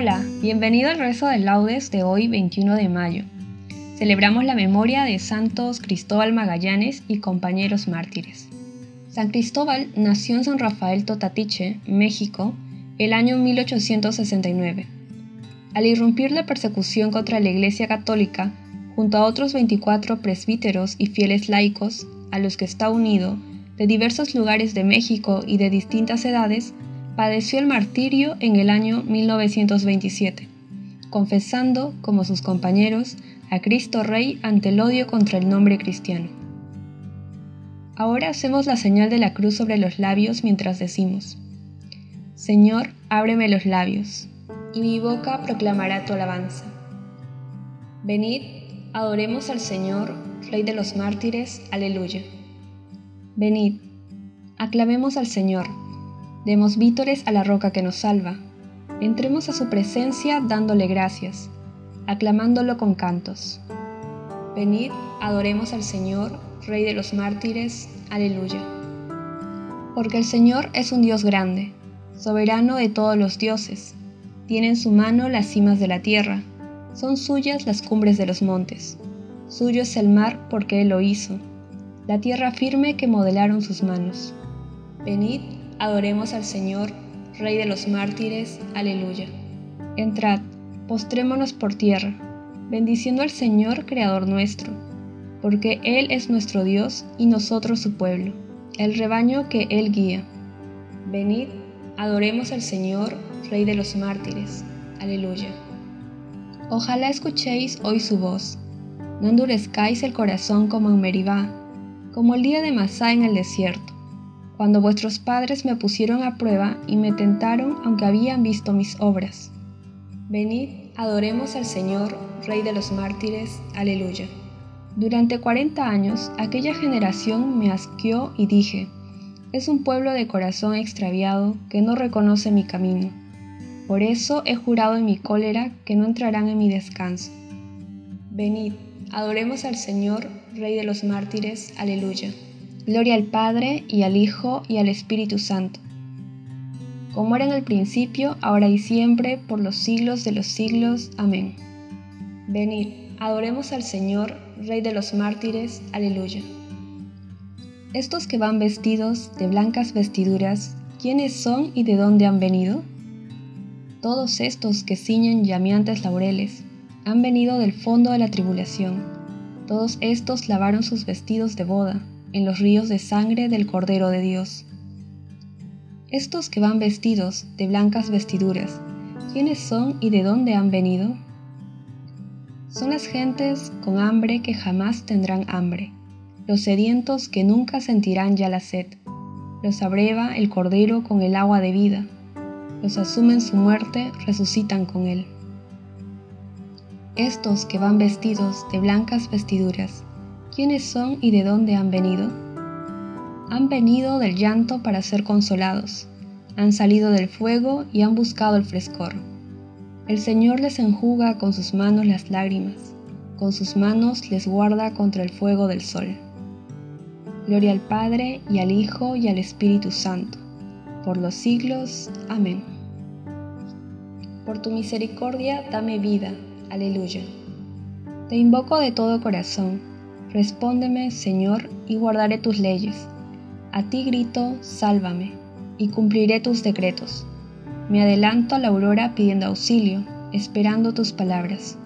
Hola, bienvenido al rezo de laudes de hoy 21 de mayo. Celebramos la memoria de Santos Cristóbal Magallanes y compañeros mártires. San Cristóbal nació en San Rafael Totatiche, México, el año 1869. Al irrumpir la persecución contra la Iglesia Católica, junto a otros 24 presbíteros y fieles laicos, a los que está unido, de diversos lugares de México y de distintas edades, padeció el martirio en el año 1927, confesando, como sus compañeros, a Cristo Rey ante el odio contra el nombre cristiano. Ahora hacemos la señal de la cruz sobre los labios mientras decimos, Señor, ábreme los labios, y mi boca proclamará tu alabanza. Venid, adoremos al Señor, Rey de los mártires, aleluya. Venid, aclamemos al Señor Demos vítores a la roca que nos salva. Entremos a su presencia dándole gracias, aclamándolo con cantos. Venid, adoremos al Señor, Rey de los mártires. Aleluya. Porque el Señor es un Dios grande, soberano de todos los dioses. Tiene en su mano las cimas de la tierra, son suyas las cumbres de los montes. Suyo es el mar porque Él lo hizo, la tierra firme que modelaron sus manos. Venid, Adoremos al Señor, Rey de los mártires. Aleluya. Entrad, postrémonos por tierra, bendiciendo al Señor, Creador nuestro, porque Él es nuestro Dios y nosotros su pueblo, el rebaño que Él guía. Venid, adoremos al Señor, Rey de los mártires. Aleluya. Ojalá escuchéis hoy su voz. No endurezcáis el corazón como en Meribá, como el día de Masá en el desierto cuando vuestros padres me pusieron a prueba y me tentaron aunque habían visto mis obras. Venid, adoremos al Señor, Rey de los mártires. Aleluya. Durante cuarenta años aquella generación me asqueó y dije, es un pueblo de corazón extraviado que no reconoce mi camino. Por eso he jurado en mi cólera que no entrarán en mi descanso. Venid, adoremos al Señor, Rey de los mártires. Aleluya. Gloria al Padre y al Hijo y al Espíritu Santo, como era en el principio, ahora y siempre, por los siglos de los siglos. Amén. Venid, adoremos al Señor, Rey de los mártires. Aleluya. Estos que van vestidos de blancas vestiduras, ¿quiénes son y de dónde han venido? Todos estos que ciñen llameantes laureles, han venido del fondo de la tribulación. Todos estos lavaron sus vestidos de boda en los ríos de sangre del Cordero de Dios. Estos que van vestidos de blancas vestiduras, ¿quiénes son y de dónde han venido? Son las gentes con hambre que jamás tendrán hambre, los sedientos que nunca sentirán ya la sed. Los abreva el Cordero con el agua de vida, los asumen su muerte, resucitan con él. Estos que van vestidos de blancas vestiduras, ¿Quiénes son y de dónde han venido? Han venido del llanto para ser consolados, han salido del fuego y han buscado el frescor. El Señor les enjuga con sus manos las lágrimas, con sus manos les guarda contra el fuego del sol. Gloria al Padre y al Hijo y al Espíritu Santo, por los siglos. Amén. Por tu misericordia dame vida. Aleluya. Te invoco de todo corazón. Respóndeme, Señor, y guardaré tus leyes. A ti grito, sálvame, y cumpliré tus decretos. Me adelanto a la aurora pidiendo auxilio, esperando tus palabras.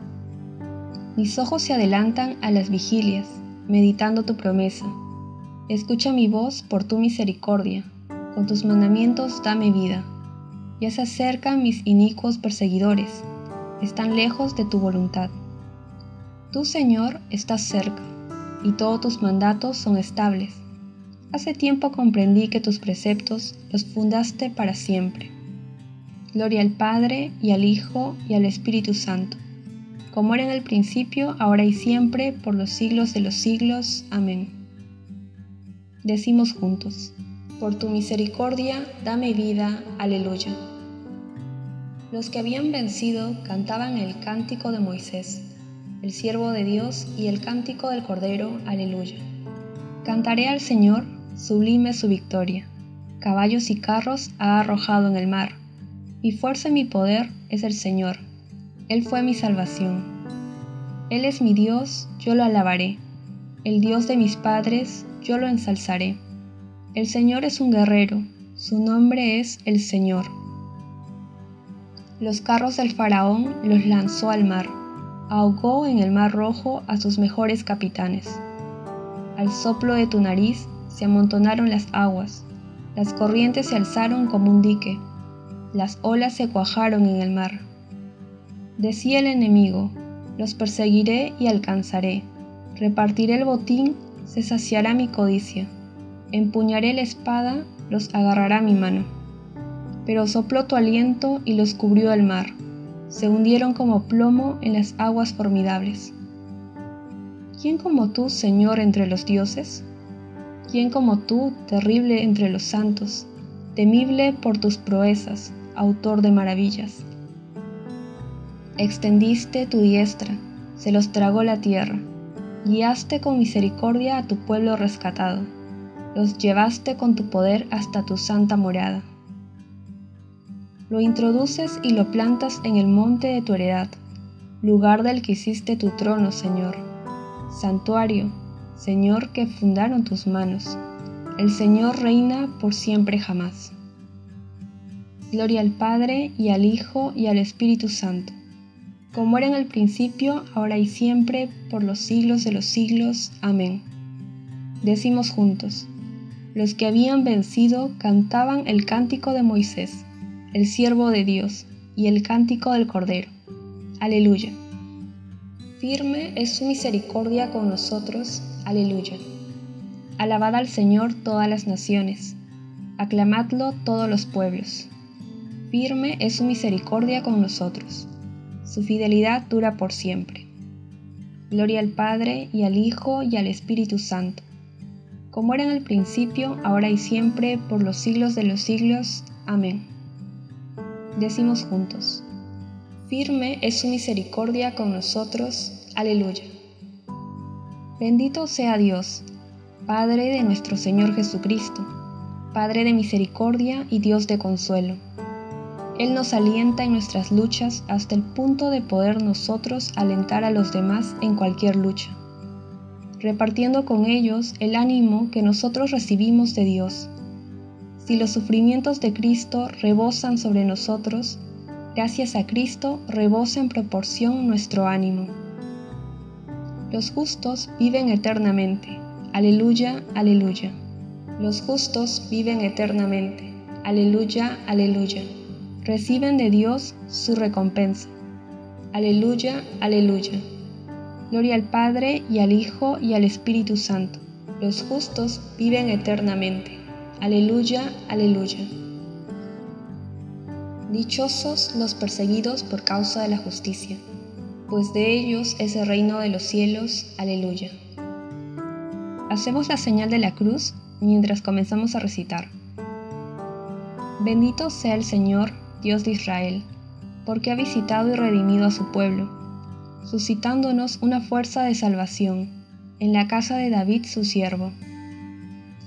Mis ojos se adelantan a las vigilias, meditando tu promesa. Escucha mi voz por tu misericordia, con tus mandamientos dame vida. Ya se acercan mis inicuos perseguidores, están lejos de tu voluntad. Tú, Señor, estás cerca, y todos tus mandatos son estables. Hace tiempo comprendí que tus preceptos los fundaste para siempre. Gloria al Padre, y al Hijo, y al Espíritu Santo como era en el principio, ahora y siempre, por los siglos de los siglos. Amén. Decimos juntos, por tu misericordia, dame vida. Aleluya. Los que habían vencido cantaban el cántico de Moisés, el siervo de Dios, y el cántico del Cordero. Aleluya. Cantaré al Señor, sublime su victoria. Caballos y carros ha arrojado en el mar. Mi fuerza y mi poder es el Señor él fue mi salvación. Él es mi Dios, yo lo alabaré. El Dios de mis padres, yo lo ensalzaré. El Señor es un guerrero, su nombre es el Señor. Los carros del faraón los lanzó al mar, ahogó en el mar rojo a sus mejores capitanes. Al soplo de tu nariz se amontonaron las aguas, las corrientes se alzaron como un dique, las olas se cuajaron en el mar. Decía el enemigo, los perseguiré y alcanzaré, repartiré el botín, se saciará mi codicia, empuñaré la espada, los agarrará mi mano. Pero sopló tu aliento y los cubrió el mar, se hundieron como plomo en las aguas formidables. ¿Quién como tú, Señor, entre los dioses? ¿Quién como tú, terrible entre los santos, temible por tus proezas, autor de maravillas? Extendiste tu diestra, se los tragó la tierra. Guiaste con misericordia a tu pueblo rescatado. Los llevaste con tu poder hasta tu santa morada. Lo introduces y lo plantas en el monte de tu heredad, lugar del que hiciste tu trono, Señor. Santuario, Señor, que fundaron tus manos. El Señor reina por siempre jamás. Gloria al Padre y al Hijo y al Espíritu Santo como era en el principio, ahora y siempre, por los siglos de los siglos. Amén. Decimos juntos, los que habían vencido cantaban el cántico de Moisés, el siervo de Dios, y el cántico del Cordero. Aleluya. Firme es su misericordia con nosotros. Aleluya. Alabad al Señor todas las naciones. Aclamadlo todos los pueblos. Firme es su misericordia con nosotros su fidelidad dura por siempre. Gloria al Padre y al Hijo y al Espíritu Santo, como era en el principio, ahora y siempre, por los siglos de los siglos. Amén. Decimos juntos, firme es su misericordia con nosotros. Aleluya. Bendito sea Dios, Padre de nuestro Señor Jesucristo, Padre de misericordia y Dios de consuelo él nos alienta en nuestras luchas hasta el punto de poder nosotros alentar a los demás en cualquier lucha, repartiendo con ellos el ánimo que nosotros recibimos de Dios. Si los sufrimientos de Cristo rebosan sobre nosotros, gracias a Cristo rebosa en proporción nuestro ánimo. Los justos viven eternamente. Aleluya, aleluya. Los justos viven eternamente. Aleluya, aleluya reciben de Dios su recompensa. Aleluya, aleluya. Gloria al Padre y al Hijo y al Espíritu Santo. Los justos viven eternamente. Aleluya, aleluya. Dichosos los perseguidos por causa de la justicia, pues de ellos es el reino de los cielos. Aleluya. Hacemos la señal de la cruz mientras comenzamos a recitar. Bendito sea el Señor Dios de Israel, porque ha visitado y redimido a su pueblo. suscitándonos una fuerza de salvación en la casa de David su siervo,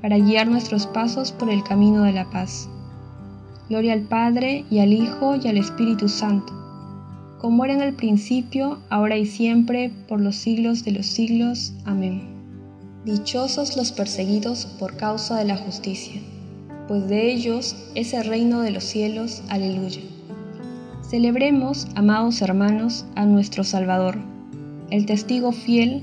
para guiar nuestros pasos por el camino de la paz. Gloria al Padre y al Hijo y al Espíritu Santo como era en el principio, ahora y siempre, por los siglos de los siglos. Amén. Dichosos los perseguidos por causa de la justicia, pues de ellos es el reino de los cielos. Aleluya. Celebremos, amados hermanos, a nuestro Salvador, el testigo fiel,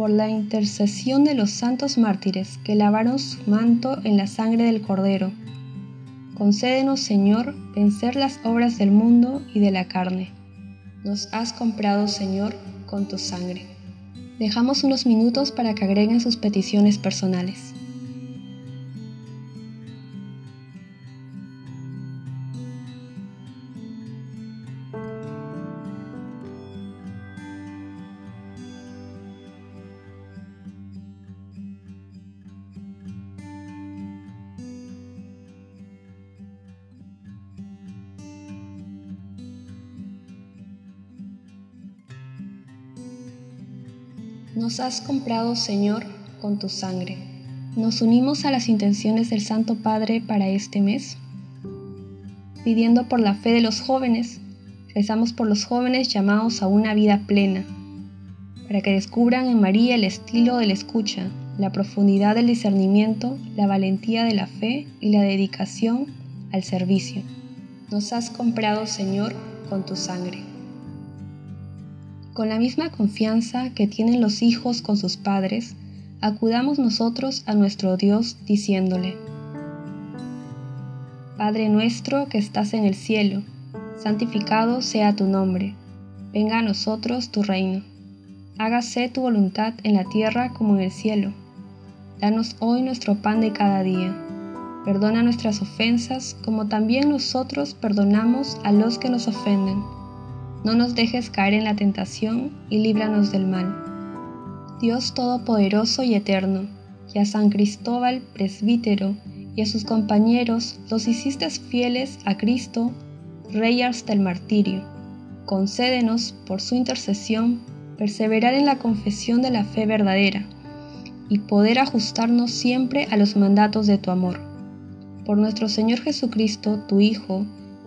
Por la intercesión de los santos mártires que lavaron su manto en la sangre del Cordero. Concédenos, Señor, vencer las obras del mundo y de la carne. Nos has comprado, Señor, con tu sangre. Dejamos unos minutos para que agreguen sus peticiones personales. Nos has comprado, Señor, con tu sangre. Nos unimos a las intenciones del Santo Padre para este mes, pidiendo por la fe de los jóvenes. Rezamos por los jóvenes llamados a una vida plena, para que descubran en María el estilo de la escucha, la profundidad del discernimiento, la valentía de la fe y la dedicación al servicio. Nos has comprado, Señor, con tu sangre. Con la misma confianza que tienen los hijos con sus padres, acudamos nosotros a nuestro Dios diciéndole, Padre nuestro que estás en el cielo, santificado sea tu nombre, venga a nosotros tu reino, hágase tu voluntad en la tierra como en el cielo. Danos hoy nuestro pan de cada día. Perdona nuestras ofensas como también nosotros perdonamos a los que nos ofenden no nos dejes caer en la tentación y líbranos del mal. Dios Todopoderoso y Eterno, que a San Cristóbal, presbítero, y a sus compañeros los hiciste fieles a Cristo, Rey hasta el martirio. Concédenos, por su intercesión, perseverar en la confesión de la fe verdadera y poder ajustarnos siempre a los mandatos de tu amor. Por nuestro Señor Jesucristo, tu Hijo,